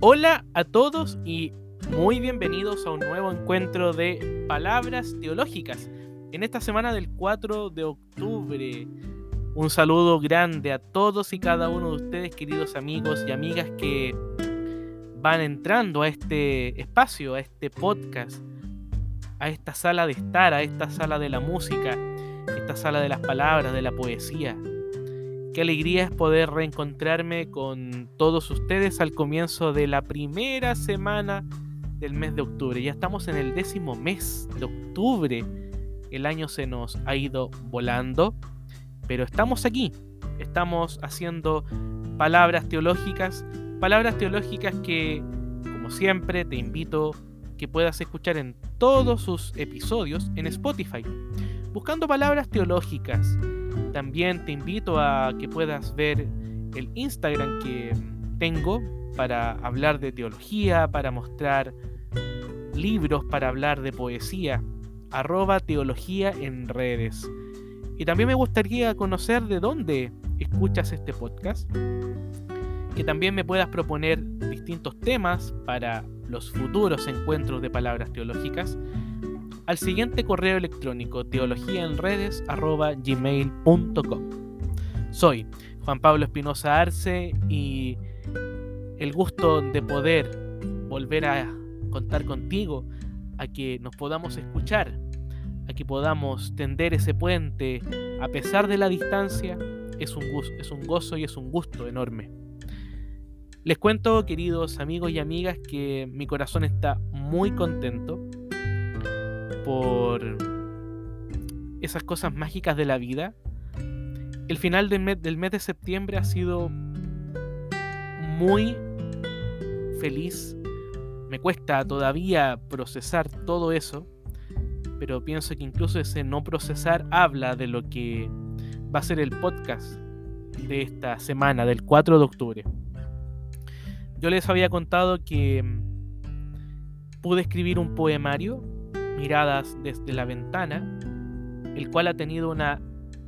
Hola a todos y muy bienvenidos a un nuevo encuentro de palabras teológicas. En esta semana del 4 de octubre, un saludo grande a todos y cada uno de ustedes, queridos amigos y amigas que van entrando a este espacio, a este podcast, a esta sala de estar, a esta sala de la música, esta sala de las palabras, de la poesía. Qué alegría es poder reencontrarme con todos ustedes al comienzo de la primera semana del mes de octubre. Ya estamos en el décimo mes de octubre. El año se nos ha ido volando, pero estamos aquí. Estamos haciendo palabras teológicas, palabras teológicas que, como siempre, te invito que puedas escuchar en todos sus episodios en Spotify, buscando palabras teológicas también te invito a que puedas ver el Instagram que tengo para hablar de teología, para mostrar libros, para hablar de poesía, arroba teología en redes. Y también me gustaría conocer de dónde escuchas este podcast, que también me puedas proponer distintos temas para los futuros encuentros de palabras teológicas al siguiente correo electrónico teologiaenredes.gmail.com. Soy Juan Pablo Espinosa Arce y el gusto de poder volver a contar contigo, a que nos podamos escuchar, a que podamos tender ese puente a pesar de la distancia, es un, es un gozo y es un gusto enorme. Les cuento, queridos amigos y amigas, que mi corazón está muy contento por esas cosas mágicas de la vida. El final del mes, del mes de septiembre ha sido muy feliz. Me cuesta todavía procesar todo eso, pero pienso que incluso ese no procesar habla de lo que va a ser el podcast de esta semana, del 4 de octubre. Yo les había contado que pude escribir un poemario miradas desde la ventana, el cual ha tenido una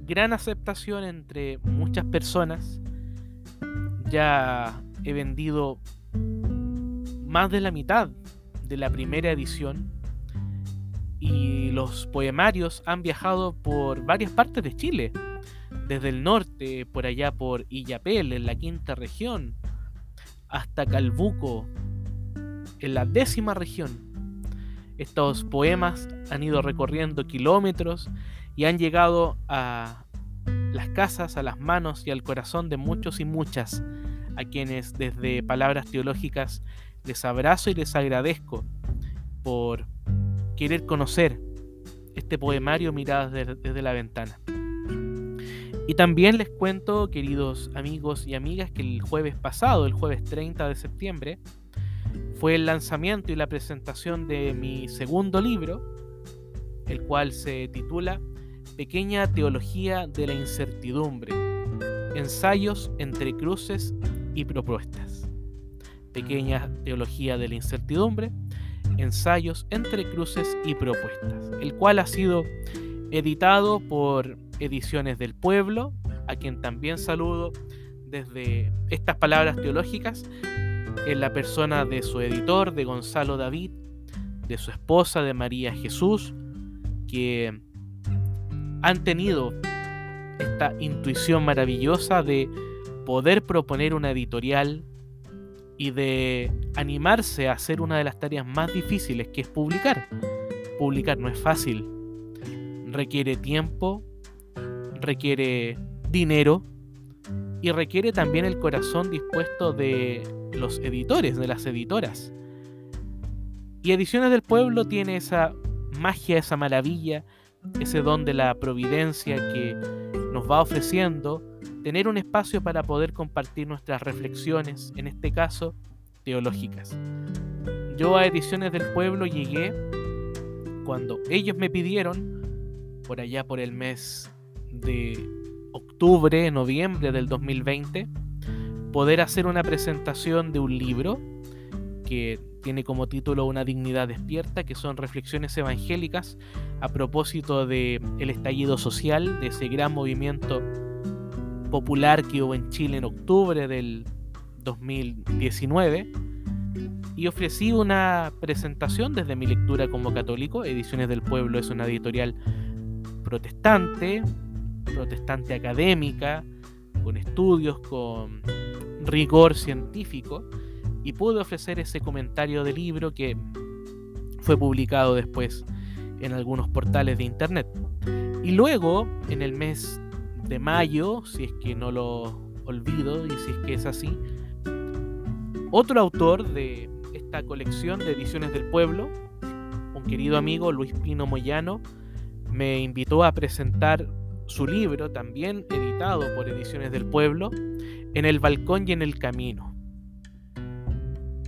gran aceptación entre muchas personas. Ya he vendido más de la mitad de la primera edición y los poemarios han viajado por varias partes de Chile, desde el norte, por allá por Illapel, en la quinta región, hasta Calbuco, en la décima región. Estos poemas han ido recorriendo kilómetros y han llegado a las casas, a las manos y al corazón de muchos y muchas, a quienes desde palabras teológicas les abrazo y les agradezco por querer conocer este poemario miradas desde la ventana. Y también les cuento, queridos amigos y amigas, que el jueves pasado, el jueves 30 de septiembre, fue el lanzamiento y la presentación de mi segundo libro, el cual se titula Pequeña Teología de la Incertidumbre, ensayos entre cruces y propuestas. Pequeña Teología de la Incertidumbre, ensayos entre cruces y propuestas, el cual ha sido editado por Ediciones del Pueblo, a quien también saludo desde estas palabras teológicas en la persona de su editor, de Gonzalo David, de su esposa, de María Jesús, que han tenido esta intuición maravillosa de poder proponer una editorial y de animarse a hacer una de las tareas más difíciles que es publicar. Publicar no es fácil, requiere tiempo, requiere dinero y requiere también el corazón dispuesto de los editores, de las editoras. Y Ediciones del Pueblo tiene esa magia, esa maravilla, ese don de la providencia que nos va ofreciendo tener un espacio para poder compartir nuestras reflexiones, en este caso, teológicas. Yo a Ediciones del Pueblo llegué cuando ellos me pidieron, por allá por el mes de octubre, noviembre del 2020, poder hacer una presentación de un libro que tiene como título Una dignidad despierta, que son reflexiones evangélicas a propósito de el estallido social, de ese gran movimiento popular que hubo en Chile en octubre del 2019, y ofrecí una presentación desde mi lectura como católico. Ediciones del Pueblo es una editorial protestante, protestante académica, con estudios, con rigor científico, y pude ofrecer ese comentario de libro que fue publicado después en algunos portales de internet. Y luego, en el mes de mayo, si es que no lo olvido y si es que es así, otro autor de esta colección de ediciones del pueblo, un querido amigo Luis Pino Moyano, me invitó a presentar su libro, también editado por Ediciones del Pueblo, En el Balcón y en el Camino.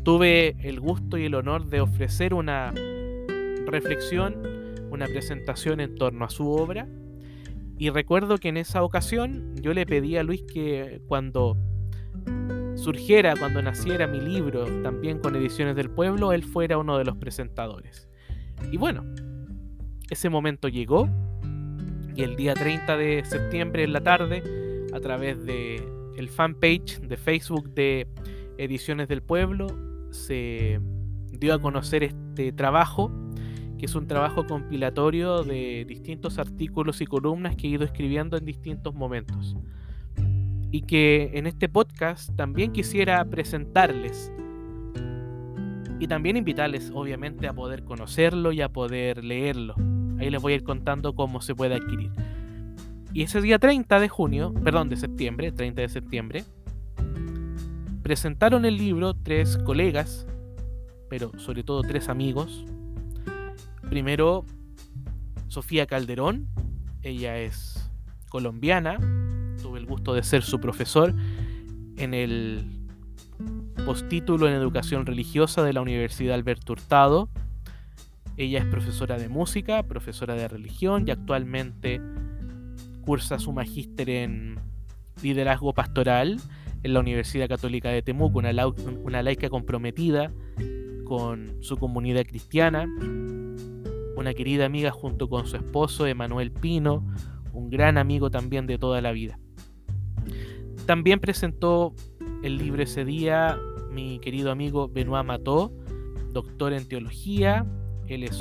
Tuve el gusto y el honor de ofrecer una reflexión, una presentación en torno a su obra. Y recuerdo que en esa ocasión yo le pedí a Luis que cuando surgiera, cuando naciera mi libro, también con Ediciones del Pueblo, él fuera uno de los presentadores. Y bueno, ese momento llegó y el día 30 de septiembre en la tarde, a través de el fanpage de Facebook de Ediciones del Pueblo, se dio a conocer este trabajo, que es un trabajo compilatorio de distintos artículos y columnas que he ido escribiendo en distintos momentos. Y que en este podcast también quisiera presentarles y también invitarles obviamente a poder conocerlo y a poder leerlo. Ahí les voy a ir contando cómo se puede adquirir. Y ese día 30 de junio, perdón, de septiembre, 30 de septiembre, presentaron el libro tres colegas, pero sobre todo tres amigos. Primero, Sofía Calderón, ella es colombiana, tuve el gusto de ser su profesor en el postítulo en educación religiosa de la Universidad Alberto Hurtado. Ella es profesora de música, profesora de religión y actualmente cursa su magíster en liderazgo pastoral en la Universidad Católica de Temuco, una, laica comprometida con su comunidad cristiana, una querida amiga junto con su esposo Emanuel Pino, un gran amigo también de toda la vida. También presentó el libro ese día mi querido amigo Benoit Mató, doctor en teología, él es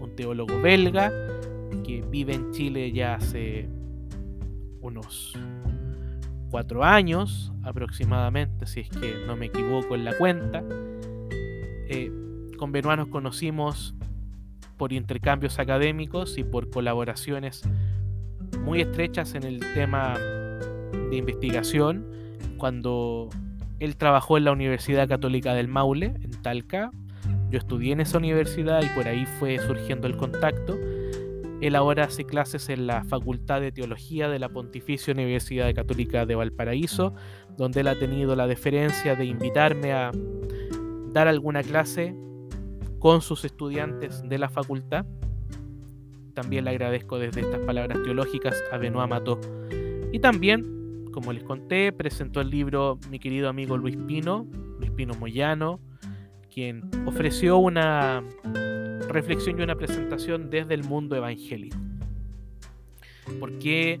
un teólogo belga que vive en Chile ya hace unos cuatro años aproximadamente, si es que no me equivoco en la cuenta. Eh, con Benoit nos conocimos por intercambios académicos y por colaboraciones muy estrechas en el tema de investigación cuando él trabajó en la Universidad Católica del Maule, en Talca. Yo estudié en esa universidad y por ahí fue surgiendo el contacto. Él ahora hace clases en la Facultad de Teología de la Pontificia Universidad Católica de Valparaíso, donde él ha tenido la deferencia de invitarme a dar alguna clase con sus estudiantes de la facultad. También le agradezco desde estas palabras teológicas a Benoit Mató. Y también, como les conté, presentó el libro mi querido amigo Luis Pino, Luis Pino Moyano, quien ofreció una reflexión y una presentación desde el mundo evangélico. ¿Por qué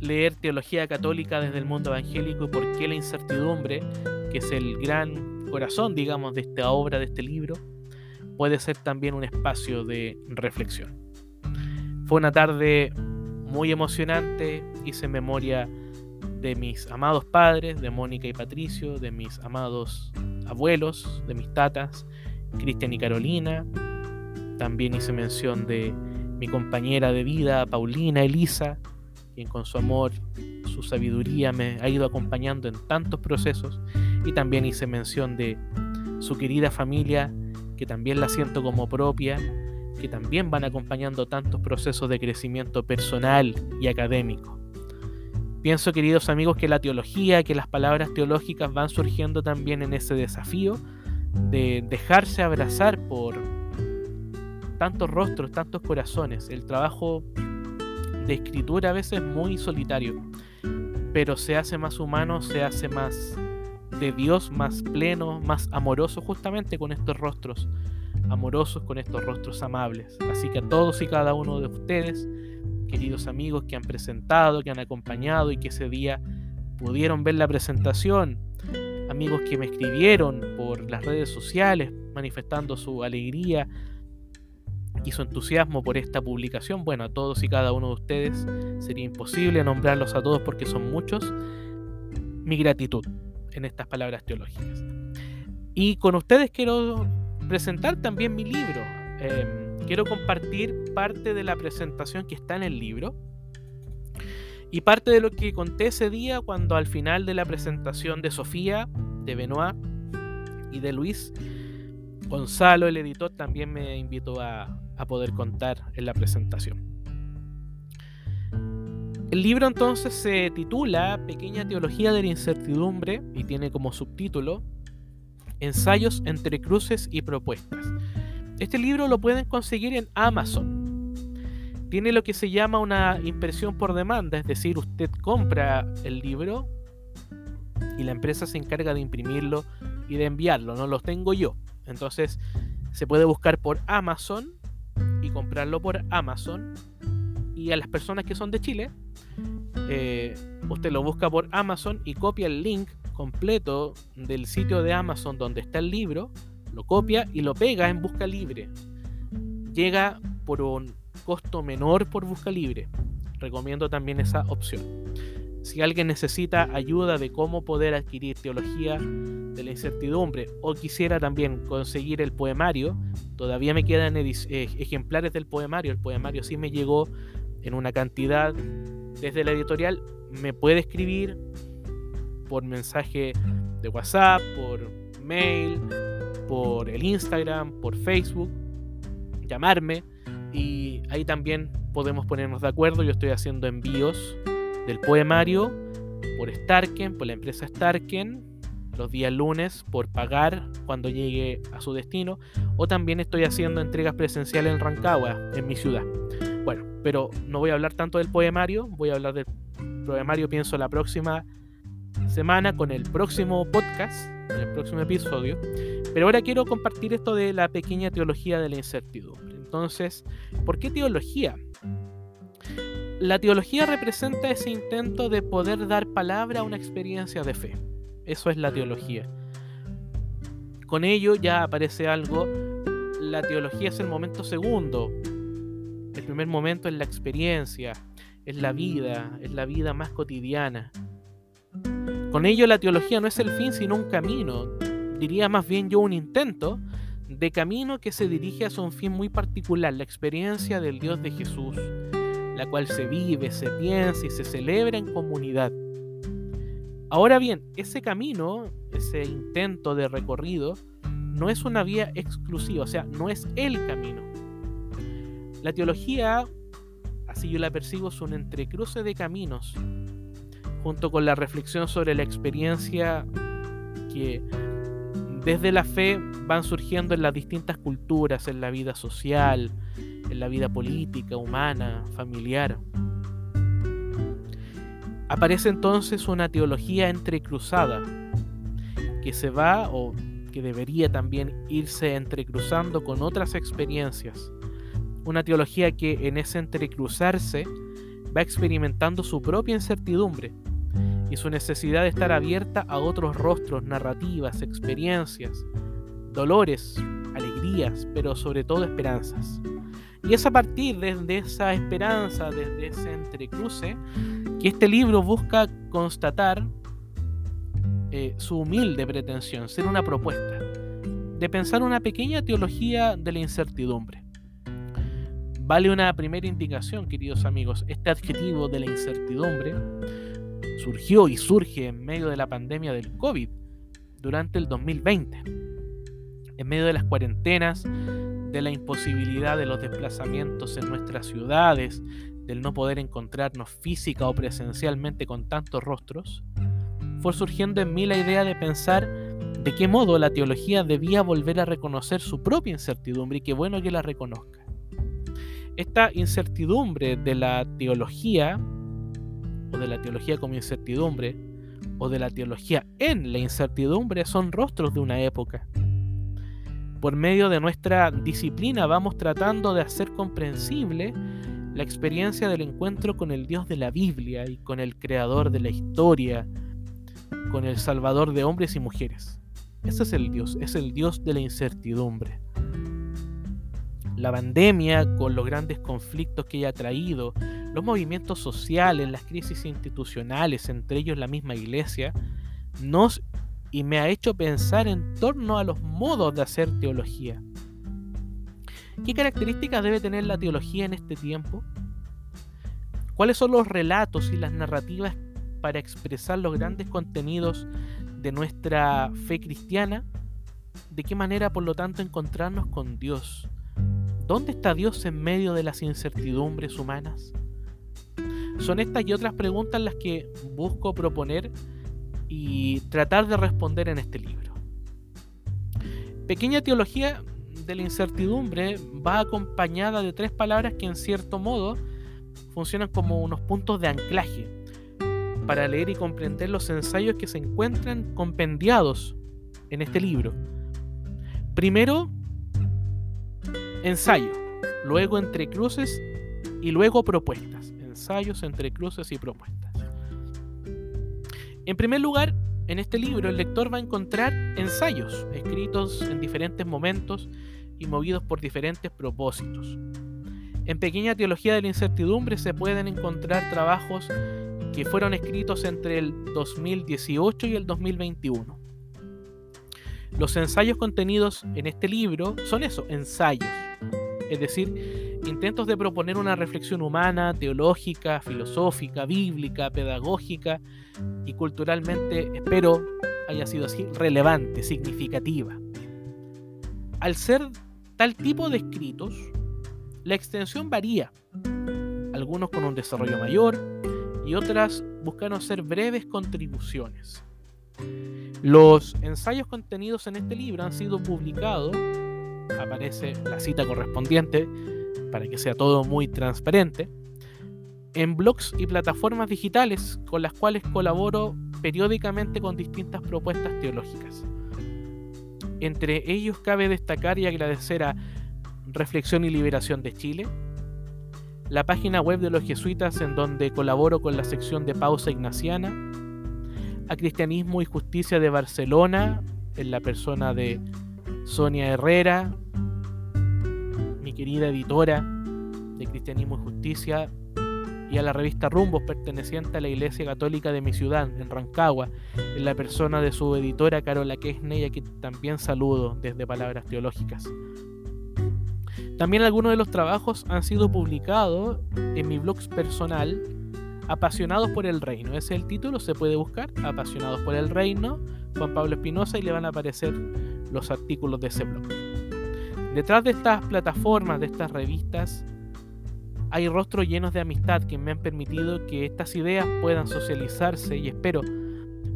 leer teología católica desde el mundo evangélico y por qué la incertidumbre, que es el gran corazón, digamos, de esta obra, de este libro, puede ser también un espacio de reflexión? Fue una tarde muy emocionante, hice memoria de mis amados padres, de Mónica y Patricio, de mis amados abuelos, de mis tatas, Cristian y Carolina, también hice mención de mi compañera de vida, Paulina Elisa, quien con su amor, su sabiduría me ha ido acompañando en tantos procesos. Y también hice mención de su querida familia, que también la siento como propia, que también van acompañando tantos procesos de crecimiento personal y académico. Pienso, queridos amigos, que la teología, que las palabras teológicas van surgiendo también en ese desafío de dejarse abrazar por tantos rostros, tantos corazones. El trabajo de escritura a veces es muy solitario, pero se hace más humano, se hace más de Dios, más pleno, más amoroso justamente con estos rostros amorosos, con estos rostros amables. Así que a todos y cada uno de ustedes, queridos amigos que han presentado, que han acompañado y que ese día pudieron ver la presentación, amigos que me escribieron por las redes sociales manifestando su alegría y su entusiasmo por esta publicación. Bueno, a todos y cada uno de ustedes sería imposible nombrarlos a todos porque son muchos. Mi gratitud en estas palabras teológicas. Y con ustedes quiero presentar también mi libro. Em, quiero compartir parte de la presentación que está en el libro y parte de lo que conté ese día cuando al final de la presentación de Sofía, de Benoit y de Luis, Gonzalo, el editor, también me invitó a, poder contar en la presentación. El libro entonces se titula Pequeña Teología de la Incertidumbre y tiene como subtítulo Ensayos entre cruces y propuestas. Este libro lo pueden conseguir en Amazon. Tiene lo que se llama una impresión por demanda, es decir, usted compra el libro y la empresa se encarga de imprimirlo y de enviarlo, no lo tengo yo. Entonces se puede buscar por Amazon y comprarlo por Amazon. Y a las personas que son de Chile, eh, usted lo busca por Amazon y copia el link completo del sitio de Amazon donde está el libro, lo copia y lo pega en busca libre. Llega por un costo menor por busca libre. Recomiendo también esa opción. Si alguien necesita ayuda de cómo poder adquirir teología de la incertidumbre o quisiera también conseguir el poemario, todavía me quedan eh, ejemplares del poemario. El poemario sí me llegó en una cantidad desde la editorial. Me puede escribir por mensaje de WhatsApp, por mail, por el Instagram, por Facebook, llamarme y ahí también podemos ponernos de acuerdo. Yo estoy haciendo envíos del poemario por Starken, por la empresa Starken, los días lunes por pagar cuando llegue a su destino, o también estoy haciendo entregas presenciales en Rancagua, en mi ciudad. Bueno, pero no voy a hablar tanto del poemario, voy a hablar del poemario, pienso, la próxima semana con el próximo podcast, en el próximo episodio. Pero ahora quiero compartir esto de la pequeña teología de la incertidumbre. Entonces, ¿por qué teología? La teología representa ese intento de poder dar palabra a una experiencia de fe. Eso es la teología. Con ello ya aparece algo. La teología es el momento segundo. El primer momento es la experiencia, es la vida, es la vida más cotidiana. Con ello la teología no es el fin sino un camino, diría más bien yo un intento de camino que se dirige hacia un fin muy particular, la experiencia del Dios de Jesús, la cual se vive, se piensa y se celebra en comunidad. Ahora bien, ese camino, ese intento de recorrido, no es una vía exclusiva, o sea, no es el camino. La teología, así yo la percibo, es un entrecruce de caminos, junto con la reflexión sobre la experiencia que desde la fe van surgiendo en las distintas culturas, en la vida social, en la vida política, humana, familiar. Aparece entonces una teología entrecruzada que se va o que debería también irse entrecruzando con otras experiencias. Una teología que en ese entrecruzarse va experimentando su propia incertidumbre y su necesidad de estar abierta a otros rostros, narrativas, experiencias, dolores, alegrías, pero sobre todo esperanzas. Y es a partir de, esa esperanza, desde ese entrecruce, que este libro busca constatar eh, su humilde pretensión, ser una propuesta, de pensar una pequeña teología de la incertidumbre. Vale una primera indicación, queridos amigos, este adjetivo de la incertidumbre surgió y surge en medio de la pandemia del COVID durante el 2020, en medio de las cuarentenas, de la imposibilidad de los desplazamientos en nuestras ciudades, del no poder encontrarnos física o presencialmente con tantos rostros, fue surgiendo en mí la idea de pensar de qué modo la teología debía volver a reconocer su propia incertidumbre y qué bueno que la reconozca. Esta incertidumbre de la teología, o de la teología como incertidumbre, o de la teología en la incertidumbre, son rostros de una época por medio de nuestra disciplina vamos tratando de hacer comprensible la experiencia del encuentro con el Dios de la Biblia y con el creador de la historia, con el Salvador de hombres y mujeres. Ese es el Dios, es el Dios de la incertidumbre. La pandemia, con los grandes conflictos que ella ha traído, los movimientos sociales, las crisis institucionales, entre ellos la misma iglesia, nos y me ha hecho pensar en torno a los modos de hacer teología. ¿Qué características debe tener la teología en este tiempo? ¿Cuáles son los relatos y las narrativas para expresar los grandes contenidos de nuestra fe cristiana? ¿De qué manera, por lo tanto, encontrarnos con Dios? ¿Dónde está Dios en medio de las incertidumbres humanas? Son estas y otras preguntas las que busco proponer y tratar de responder en este libro. Pequeña teología de la incertidumbre va acompañada de tres palabras que en cierto modo funcionan como unos puntos de anclaje para leer y comprender los ensayos que se encuentran compendiados en este libro. Primero, ensayo, luego entre cruces y luego propuestas. Ensayos entre cruces y propuestas. En primer lugar, en este libro el lector va a encontrar ensayos escritos en diferentes momentos y movidos por diferentes propósitos. En Pequeña Teología de la Incertidumbre se pueden encontrar trabajos que fueron escritos entre el 2018 y el 2021. Los ensayos contenidos en este libro son eso, ensayos, es decir, intentos de proponer una reflexión humana, teológica, filosófica, bíblica, pedagógica y culturalmente, espero, haya sido así, relevante, significativa. Al ser tal tipo de escritos, la extensión varía, algunos con un desarrollo mayor y otras buscaron ser breves contribuciones. Los ensayos contenidos en este libro han sido publicados, aparece la cita correspondiente para que sea todo muy transparente, en blogs y plataformas digitales con las cuales colaboro periódicamente con distintas propuestas teológicas. Entre ellos cabe destacar y agradecer a Reflexión y Liberación de Chile, la página web de los jesuitas en donde colaboro con la sección de pausa ignaciana, a Cristianismo y Justicia de Barcelona, en la persona de Sonia Herrera, mi querida editora de Cristianismo y Justicia, y a la revista Rumbos perteneciente a la Iglesia Católica de mi ciudad, en Rancagua, en la persona de su editora Carola Kesney, a quien también saludo desde Palabras Teológicas. También algunos de los trabajos han sido publicados en mi blog personal, Apasionados por el Reino. Ese es el título, se puede buscar, Apasionados por el Reino, Juan Pablo Espinosa, y le van a aparecer los artículos de ese blog. Detrás de estas plataformas, de estas revistas, hay rostros llenos de amistad que me han permitido que estas ideas puedan socializarse y espero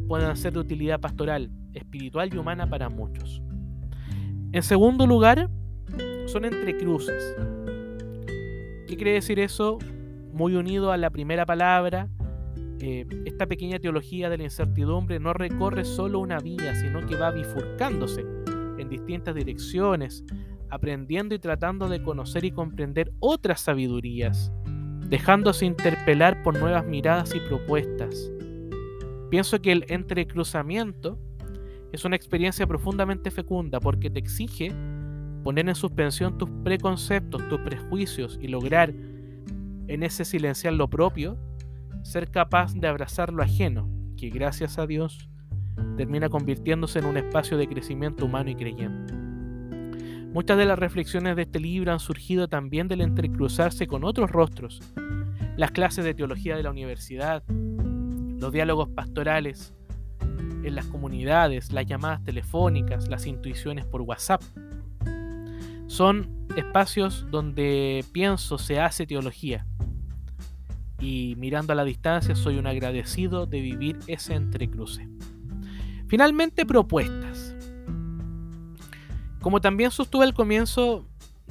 puedan ser de utilidad pastoral, espiritual y humana para muchos. En segundo lugar, son entre cruces. ¿Qué quiere decir eso? Muy unido a la primera palabra, eh, esta pequeña teología de la incertidumbre no recorre solo una vía, sino que va bifurcándose en distintas direcciones, aprendiendo y tratando de conocer y comprender otras sabidurías, dejándose interpelar por nuevas miradas y propuestas. Pienso que el entrecruzamiento es una experiencia profundamente fecunda porque te exige poner en suspensión tus preconceptos, tus prejuicios y lograr en ese silenciar lo propio, ser capaz de abrazar lo ajeno, que gracias a Dios termina convirtiéndose en un espacio de crecimiento humano y creyente. Muchas de las reflexiones de este libro han surgido también del entrecruzarse con otros rostros, las clases de teología de la universidad, los diálogos pastorales en las comunidades, las llamadas telefónicas, las intuiciones por WhatsApp. Son espacios donde pienso se hace teología. Y mirando a la distancia soy un agradecido de vivir ese entrecruce. Finalmente, propuestas. Como también sostuve al comienzo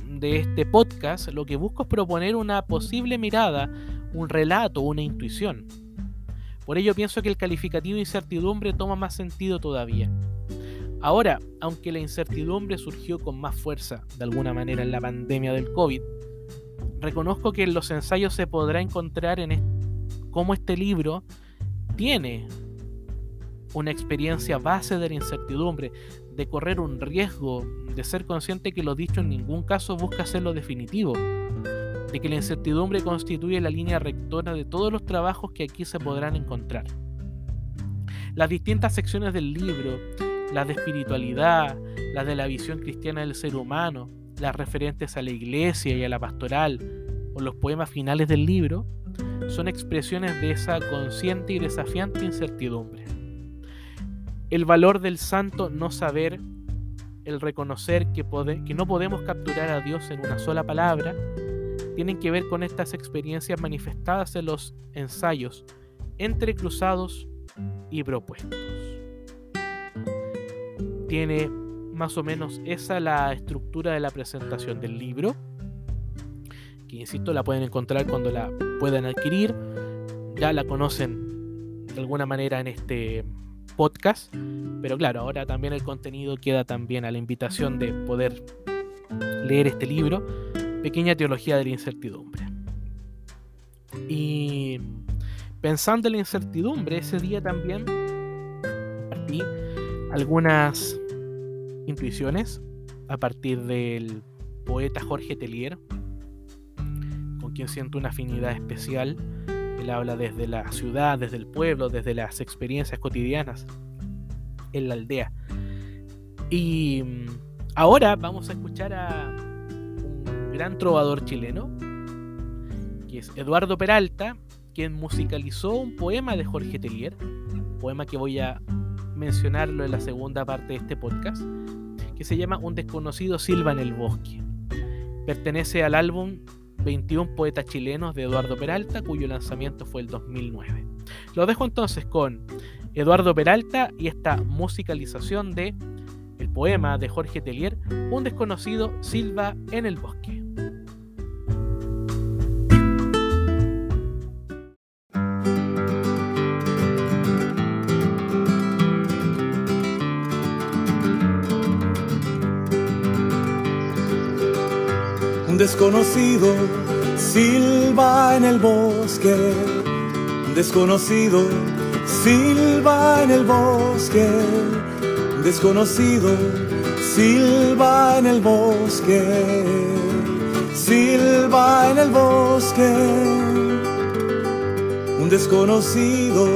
de este podcast, lo que busco es proponer una posible mirada, un relato, una intuición. Por ello pienso que el calificativo incertidumbre toma más sentido todavía. Ahora, aunque la incertidumbre surgió con más fuerza de alguna manera en la pandemia del COVID, reconozco que en los ensayos se podrá encontrar en cómo este libro tiene una experiencia base de la incertidumbre, de correr un riesgo, de ser consciente que lo dicho en ningún caso busca ser lo definitivo, de que la incertidumbre constituye la línea rectora de todos los trabajos que aquí se podrán encontrar. Las distintas secciones del libro, las de espiritualidad, las de la visión cristiana del ser humano, las referentes a la iglesia y a la pastoral, o los poemas finales del libro, son expresiones de esa consciente y desafiante incertidumbre. El valor del santo no saber, el reconocer que, que no podemos capturar a Dios en una sola palabra, tienen que ver con estas experiencias manifestadas en los ensayos entrecruzados y propuestos. Tiene más o menos esa la estructura de la presentación del libro insisto la pueden encontrar cuando la puedan adquirir. Ya la conocen de alguna manera en este podcast, pero claro, ahora también el contenido queda también a la invitación de poder leer este libro, Pequeña Teología de la Incertidumbre. Y pensando en la incertidumbre, ese día también partí algunas intuiciones a partir del poeta Jorge Telier, quien siento una afinidad especial. Él habla desde la ciudad, desde el pueblo, desde las experiencias cotidianas en la aldea. Y mm, ahora vamos a escuchar a un gran trovador chileno, que es Eduardo Peralta, quien musicalizó un poema de Jorge Telier, poema que voy a mencionarlo en la segunda parte de este podcast, que se llama Un desconocido silva en el bosque. Pertenece al álbum 21 poetas chilenos de Eduardo Peralta, cuyo lanzamiento fue el 2009. Lo dejo entonces con Eduardo Peralta y esta musicalización de el poema de Jorge Telier, Un desconocido silva en el bosque. Desconocido silba en el bosque. Desconocido silba en el bosque. Desconocido silba en el bosque. Silba en el bosque. Un desconocido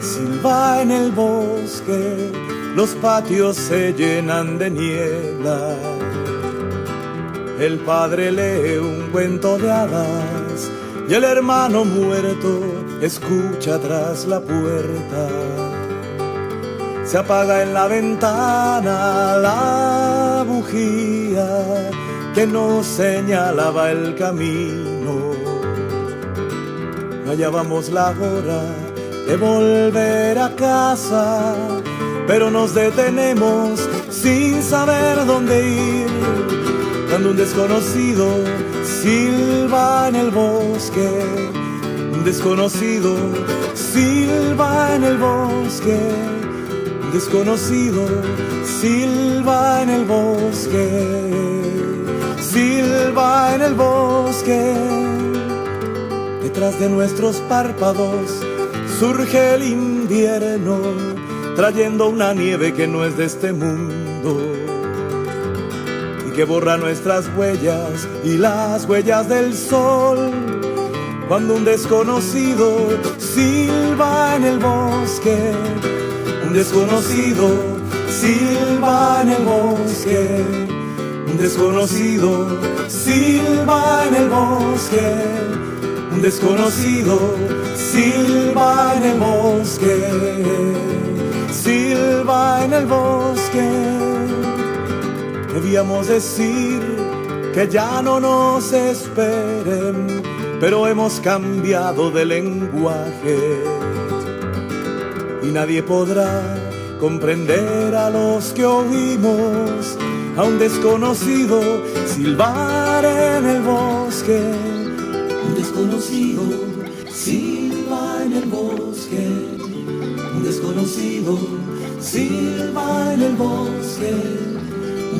silba en el bosque. Los patios se llenan de niebla el padre lee un cuento de hadas y el hermano muerto escucha tras la puerta. Se apaga en la ventana la bujía que nos señalaba el camino. Allá vamos la hora de volver a casa, pero nos detenemos sin saber dónde ir cuando un desconocido silba en el bosque, un desconocido silba en el bosque, un desconocido silba en el bosque, silba en el bosque. Detrás de nuestros párpados surge el invierno, trayendo una nieve que no es de este mundo que borra nuestras huellas y las huellas del sol. Cuando un desconocido silba en el bosque, un desconocido silba en el bosque, un desconocido silba en el bosque, un desconocido silba en el bosque, silba en el bosque. Debíamos decir que ya no nos esperen, pero hemos cambiado de lenguaje. Y nadie podrá comprender a los que oímos a un desconocido silbar en el bosque. Un desconocido silba en el bosque. Un desconocido silba en el bosque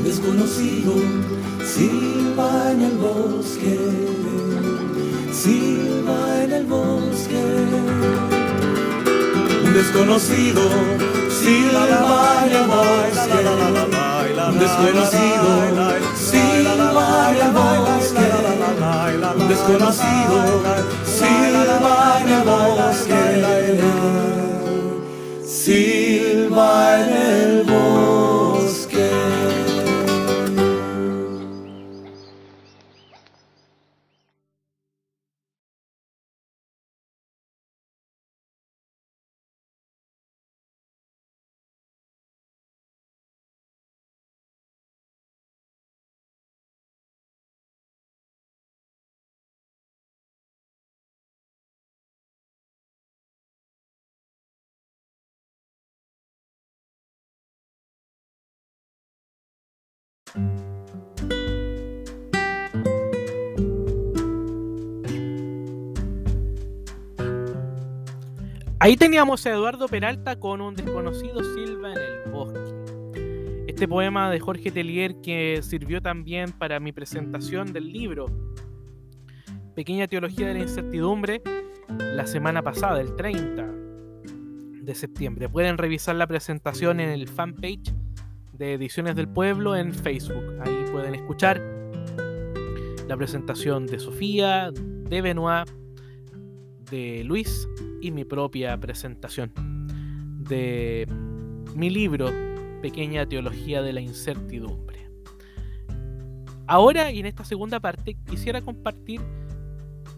desconocido silba en el bosque, silba en el bosque. Un desconocido silba en el bosque, un desconocido silba en el bosque, un desconocido silba en el bosque, silba en el bosque. Ahí teníamos a Eduardo Peralta con un desconocido Silva en el bosque. Este poema de Jorge Tellier que sirvió también para mi presentación del libro Pequeña Teología de la Incertidumbre la semana pasada, el 30 de septiembre. Pueden revisar la presentación en el fanpage de Ediciones del Pueblo en Facebook. Ahí pueden escuchar la presentación de Sofía, de Benoit, de Luis y mi propia presentación de mi libro Pequeña Teología de la Incertidumbre. Ahora y en esta segunda parte quisiera compartir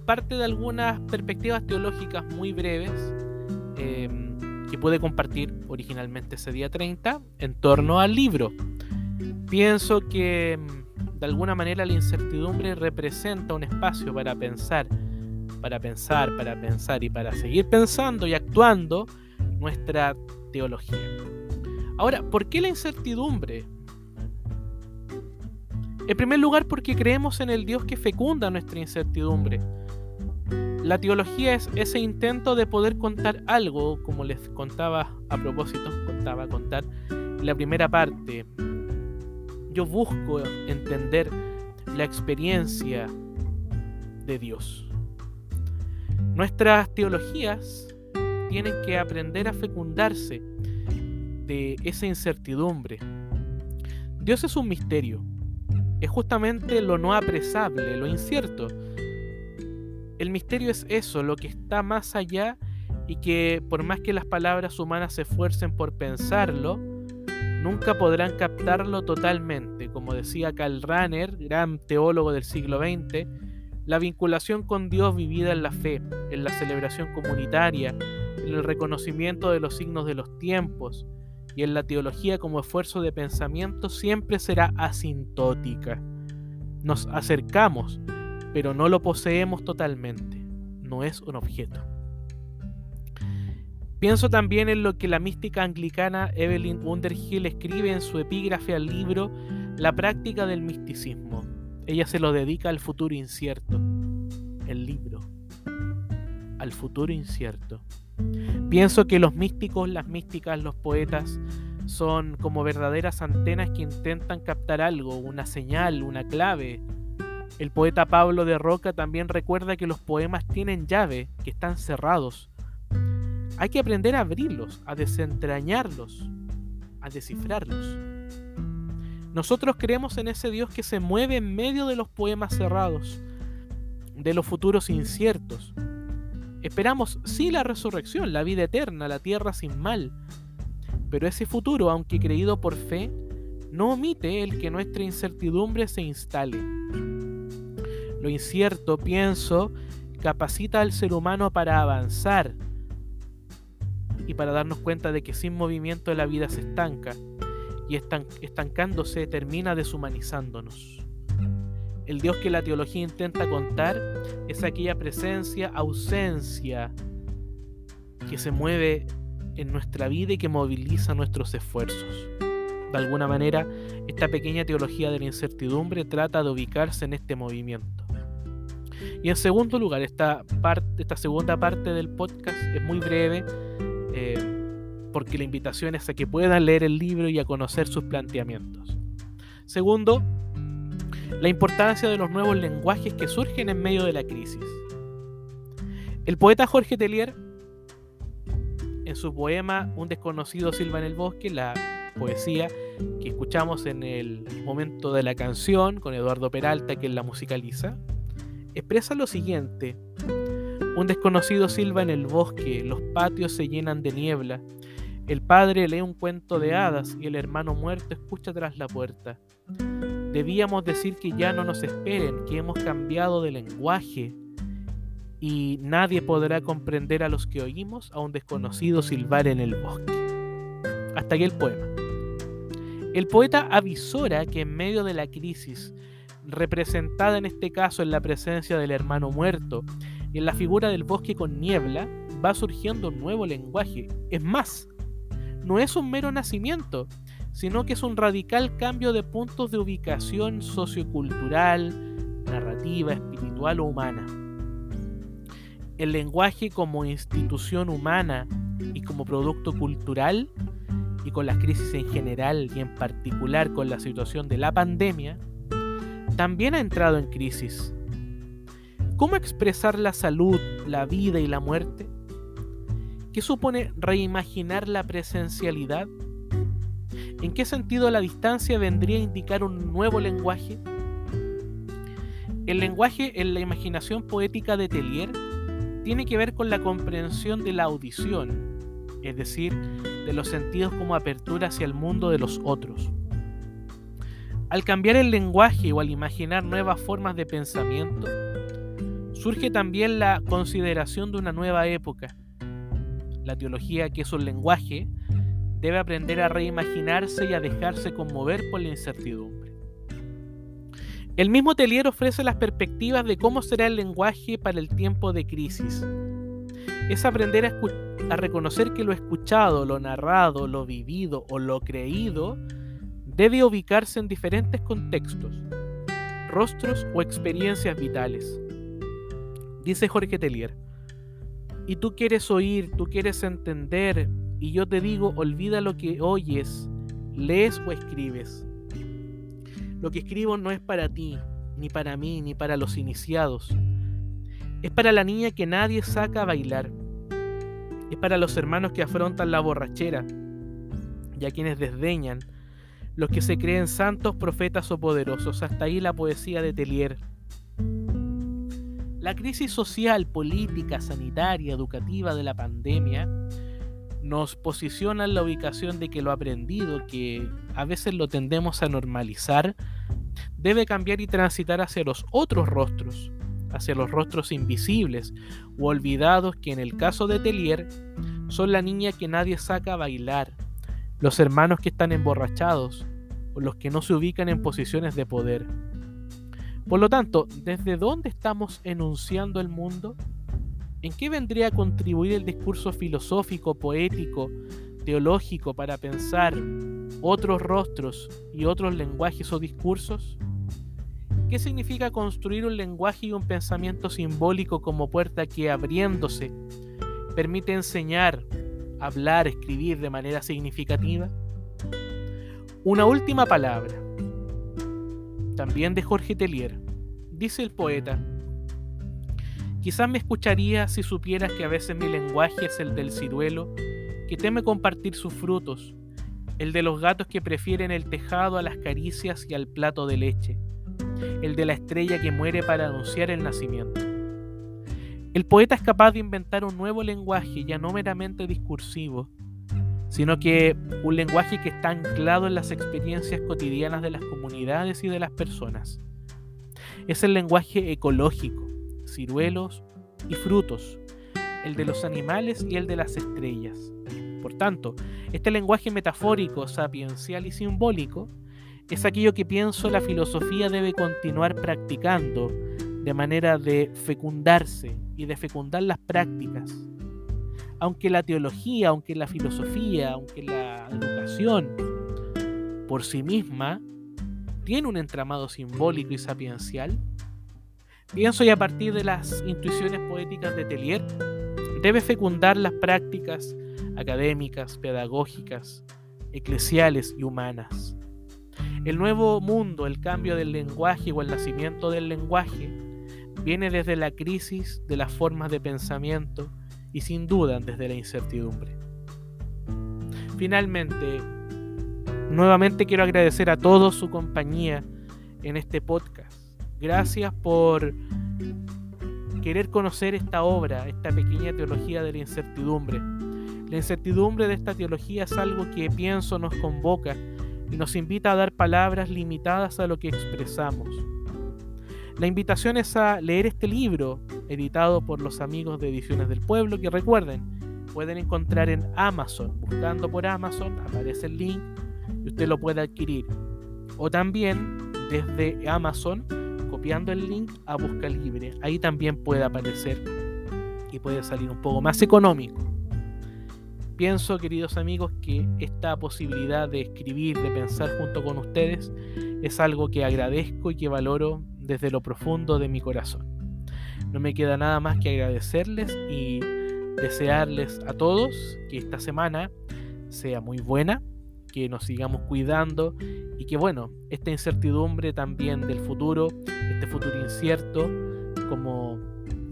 parte de algunas perspectivas teológicas muy breves eh, que pude compartir originalmente ese día 30 en torno al libro. Pienso que mm, de alguna manera la incertidumbre representa un espacio para pensar para pensar, para pensar y para seguir pensando y actuando nuestra teología. Ahora, ¿por qué la incertidumbre? En primer lugar, porque creemos en el Dios que fecunda nuestra incertidumbre. La teología es ese intento de poder contar algo, como les contaba a propósito, contaba contar la primera parte. Yo busco entender la experiencia de Dios. Nuestras teologías tienen que aprender a fecundarse de esa incertidumbre. Dios es un misterio. Es justamente lo no apresable, lo incierto. El misterio es eso, lo que está más allá y que por más que las palabras humanas se esfuercen por pensarlo, nunca podrán captarlo totalmente. Como decía Karl Rahner, gran teólogo del siglo XX, la vinculación con Dios vivida en la fe, en la celebración comunitaria, en el reconocimiento de los signos de los tiempos y en la teología como esfuerzo de pensamiento siempre será asintótica. Nos acercamos, pero no lo poseemos totalmente. No es un objeto. Pienso también en lo que la mística anglicana Evelyn Underhill escribe en su epígrafe al libro La práctica del misticismo. Ella se lo dedica al futuro incierto. El libro. Al futuro incierto. Pienso que los místicos, las místicas, los poetas son como verdaderas antenas que intentan captar algo, una señal, una clave. El poeta Pablo de Roca también recuerda que los poemas tienen llave, que están cerrados. Hay que aprender a abrirlos, a desentrañarlos, a descifrarlos. Nosotros creemos en ese Dios que se mueve en medio de los poemas cerrados, de los futuros inciertos. Esperamos sí la resurrección, la vida eterna, la tierra sin mal. Pero ese futuro, aunque creído por fe, no omite el que nuestra incertidumbre se instale. Lo incierto, pienso, capacita al ser humano para avanzar y para darnos cuenta de que sin movimiento la vida se estanca y estancándose termina deshumanizándonos. El Dios que la teología intenta contar es aquella presencia, ausencia que se mueve en nuestra vida y que moviliza nuestros esfuerzos. De alguna manera, esta pequeña teología de la incertidumbre trata de ubicarse en este movimiento. Y en segundo lugar, esta, parte, esta segunda parte del podcast es muy breve. Eh, porque la invitación es a que puedan leer el libro y a conocer sus planteamientos. Segundo, la importancia de los nuevos lenguajes que surgen en medio de la crisis. El poeta Jorge Tellier en su poema Un desconocido silba en el bosque, la poesía que escuchamos en el momento de la canción con Eduardo Peralta, que la musicaliza, expresa lo siguiente. Un desconocido silba en el bosque, los patios se llenan de niebla. El padre lee un cuento de hadas y el hermano muerto escucha tras la puerta. Debíamos decir que ya no nos esperen, que hemos cambiado de lenguaje y nadie podrá comprender a los que oímos a un desconocido silbar en el bosque. Hasta aquí el poema. El poeta avisora que en medio de la crisis, representada en este caso en la presencia del hermano muerto y en la figura del bosque con niebla, va surgiendo un nuevo lenguaje. Es más, no es un mero nacimiento, sino que es un radical cambio de puntos de ubicación sociocultural, narrativa, espiritual o humana. El lenguaje como institución humana y como producto cultural y con las crisis en general y en particular con la situación de la pandemia, también ha entrado en crisis. ¿Cómo expresar la salud, la vida y la muerte? ¿Qué supone reimaginar la presencialidad? ¿En qué sentido la distancia vendría a indicar un nuevo lenguaje? El lenguaje en la imaginación poética de Tellier tiene que ver con la comprensión de la audición, es decir, de los sentidos como apertura hacia el mundo de los otros. Al cambiar el lenguaje o al imaginar nuevas formas de pensamiento, surge también la consideración de una nueva época. La teología, que es un lenguaje, debe aprender a reimaginarse y a dejarse conmover por la incertidumbre. El mismo Telier ofrece las perspectivas de cómo será el lenguaje para el tiempo de crisis. Es aprender a, reconocer que lo escuchado, lo narrado, lo vivido o lo creído debe ubicarse en diferentes contextos, rostros o experiencias vitales. Dice Jorge Telier, y tú quieres oír, tú quieres entender, y yo te digo, olvida lo que oyes, lees o escribes. Lo que escribo no es para ti, ni para mí, ni para los iniciados. Es para la niña que nadie saca a bailar es para los hermanos que afrontan la borrachera y a quienes desdeñan, los que se creen santos, profetas o poderosos. Hasta ahí la poesía de Telier. La crisis social, política, sanitaria, educativa de la pandemia nos posiciona en la ubicación de que lo aprendido, que a veces lo tendemos a normalizar, debe cambiar y transitar hacia los otros rostros, hacia los rostros invisibles o olvidados que en el caso de Telier son la niña que nadie saca a bailar, los hermanos que están emborrachados o los que no se ubican en posiciones de poder. Por lo tanto, ¿desde dónde estamos enunciando el mundo? ¿En qué vendría a contribuir el discurso filosófico, poético, teológico para pensar otros rostros y otros lenguajes o discursos? ¿Qué significa construir un lenguaje y un pensamiento simbólico como puerta que abriéndose permite enseñar, hablar, escribir de manera significativa? Una última palabra, también de Jorge Tellier. Dice el poeta, quizás me escucharía si supieras que a veces mi lenguaje es el del ciruelo, que teme compartir sus frutos, el de los gatos que prefieren el tejado a las caricias y al plato de leche el de la estrella que muere para anunciar el nacimiento. El poeta es capaz de inventar un nuevo lenguaje ya no meramente discursivo, sino que un lenguaje que está anclado en las experiencias cotidianas de las comunidades y de las personas. Es el lenguaje ecológico, ciruelos y frutos, el de los animales y el de las estrellas. Por tanto, este lenguaje metafórico, sapiencial y simbólico es aquello que pienso la filosofía debe continuar practicando de manera de fecundarse y de fecundar las prácticas. Aunque la teología, aunque la filosofía, aunque la educación por sí misma tiene un entramado simbólico y sapiencial, pienso y a partir de las intuiciones poéticas de Tellier, debe fecundar las prácticas académicas, pedagógicas, eclesiales y humanas. El nuevo mundo, el cambio del lenguaje o el nacimiento del lenguaje, viene desde la crisis de las formas de pensamiento y sin duda desde la incertidumbre. Finalmente, nuevamente quiero agradecer a todos su compañía en este podcast. Gracias por querer conocer esta obra, esta pequeña teología de la incertidumbre. La incertidumbre de esta teología es algo que pienso nos convoca y nos invita a dar palabras limitadas a lo que expresamos. La invitación es a leer este libro, editado por los amigos de Ediciones del Pueblo, que recuerden, pueden encontrar en Amazon. Buscando por Amazon aparece el link y usted lo puede adquirir. O también desde Amazon, copiando el link a Busca Libre. Ahí también puede aparecer y puede salir un poco más económico. Pienso, queridos amigos, que esta posibilidad de escribir, de pensar junto con ustedes, es algo que agradezco y que valoro desde lo profundo de mi corazón. No me queda nada más que agradecerles y desearles a todos que esta semana sea muy buena, que nos sigamos cuidando y que bueno, esta incertidumbre también del futuro, este futuro incierto, como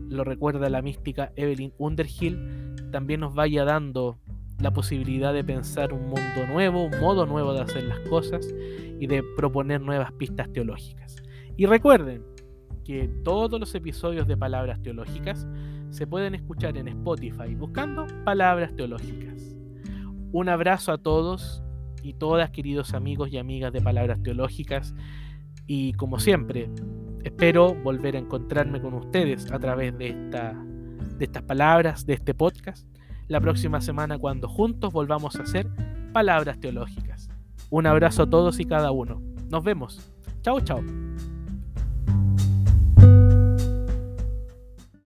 lo recuerda la mística Evelyn Underhill, también nos vaya dando la posibilidad de pensar un mundo nuevo, un modo nuevo de hacer las cosas y de proponer nuevas pistas teológicas. Y recuerden que todos los episodios de Palabras Teológicas se pueden escuchar en Spotify buscando Palabras Teológicas. Un abrazo a todos y todas, queridos amigos y amigas de Palabras Teológicas. Y como siempre, espero volver a encontrarme con ustedes a través de, esta, de estas palabras, de este podcast la próxima semana cuando juntos volvamos a hacer palabras teológicas. Un abrazo a todos y cada uno. Nos vemos. Chao, chao.